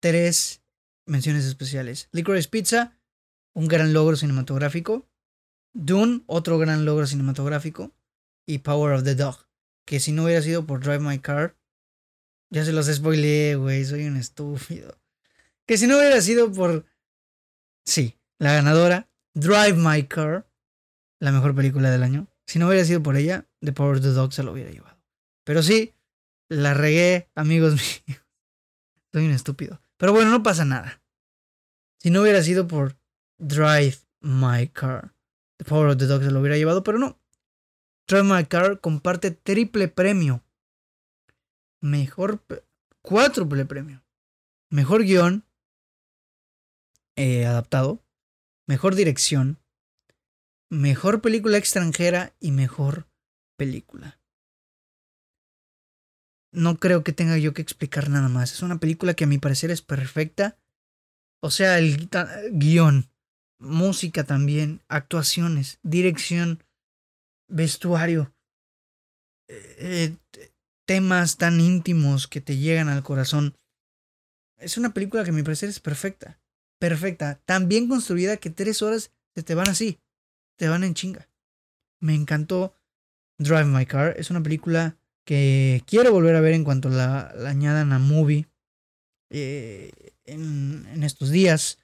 tres menciones especiales. Licorice Pizza, un gran logro cinematográfico. Dune, otro gran logro cinematográfico. Y Power of the Dog, que si no hubiera sido por Drive My Car, ya se los spoileé, güey, soy un estúpido. Que si no hubiera sido por... Sí, la ganadora, Drive My Car, la mejor película del año. Si no hubiera sido por ella, The Power of the Dog se lo hubiera llevado. Pero sí, la regué, amigos *laughs* míos. Soy un estúpido. Pero bueno, no pasa nada. Si no hubiera sido por Drive My Car, The Power of the Dog se lo hubiera llevado, pero no. Drive My Car comparte triple premio mejor, cuádruple premio. Mejor guion eh, adaptado, mejor dirección, mejor película extranjera y mejor película. No creo que tenga yo que explicar nada más. Es una película que a mi parecer es perfecta. O sea, el guion, música también, actuaciones, dirección, vestuario. Eh, temas tan íntimos que te llegan al corazón. Es una película que a mi parecer es perfecta. Perfecta. Tan bien construida que tres horas se te van así. Te van en chinga. Me encantó Drive My Car. Es una película que quiero volver a ver en cuanto la, añadan a movie eh, en, en estos días.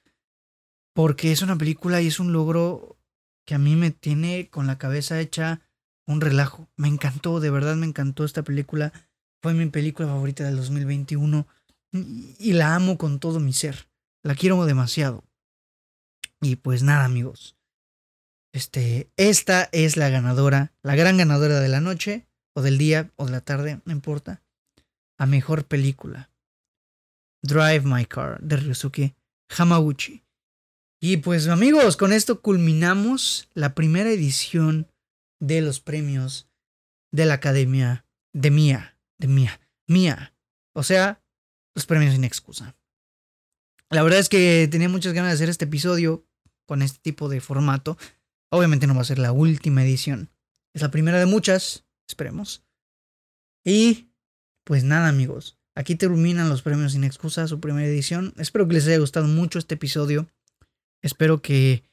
Porque es una película y es un logro que a mí me tiene con la cabeza hecha un relajo. Me encantó, de verdad me encantó esta película. Fue mi película favorita del 2021 y la amo con todo mi ser. La quiero demasiado. Y pues nada, amigos. Este, esta es la ganadora, la gran ganadora de la noche, o del día, o de la tarde, no importa. A mejor película. Drive My Car, de Ryusuke Hamaguchi. Y pues amigos, con esto culminamos la primera edición de los premios de la Academia de Mía, de Mía, Mía. O sea, los premios sin excusa. La verdad es que tenía muchas ganas de hacer este episodio con este tipo de formato. Obviamente no va a ser la última edición. Es la primera de muchas, esperemos. Y pues nada amigos, aquí terminan los premios sin excusa, su primera edición. Espero que les haya gustado mucho este episodio. Espero que,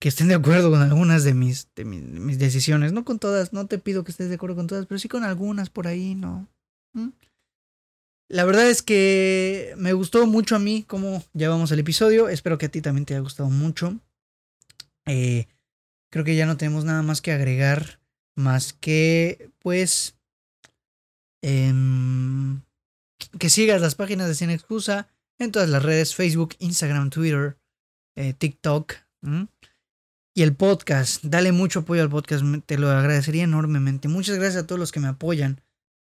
que estén de acuerdo con algunas de mis, de mis, decisiones. No con todas, no te pido que estés de acuerdo con todas, pero sí con algunas por ahí, ¿no? ¿Mm? La verdad es que me gustó mucho a mí cómo llevamos el episodio. Espero que a ti también te haya gustado mucho. Eh, creo que ya no tenemos nada más que agregar. Más que, pues, em, que sigas las páginas de Sin Excusa en todas las redes, Facebook, Instagram, Twitter, eh, TikTok. Y el podcast, dale mucho apoyo al podcast, te lo agradecería enormemente. Muchas gracias a todos los que me apoyan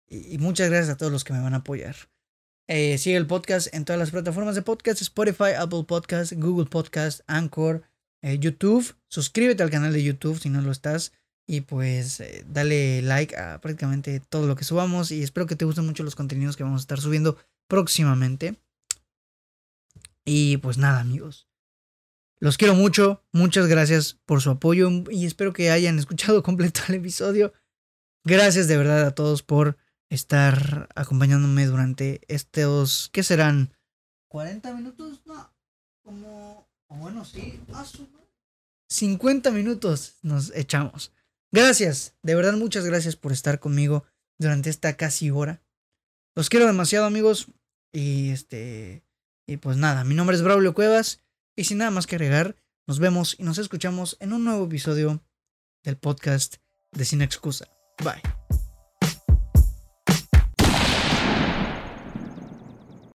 y muchas gracias a todos los que me van a apoyar. Eh, sigue el podcast en todas las plataformas de podcast, Spotify, Apple Podcast, Google Podcast, Anchor, eh, YouTube. Suscríbete al canal de YouTube si no lo estás. Y pues eh, dale like a prácticamente todo lo que subamos. Y espero que te gusten mucho los contenidos que vamos a estar subiendo próximamente. Y pues nada, amigos. Los quiero mucho. Muchas gracias por su apoyo. Y espero que hayan *laughs* escuchado completo el episodio. Gracias de verdad a todos por estar acompañándome durante estos, ¿qué serán? ¿40 minutos? No, como, bueno, sí, 50 minutos nos echamos. Gracias, de verdad muchas gracias por estar conmigo durante esta casi hora. Los quiero demasiado amigos y este y pues nada, mi nombre es Braulio Cuevas y sin nada más que agregar, nos vemos y nos escuchamos en un nuevo episodio del podcast de Sin Excusa. Bye.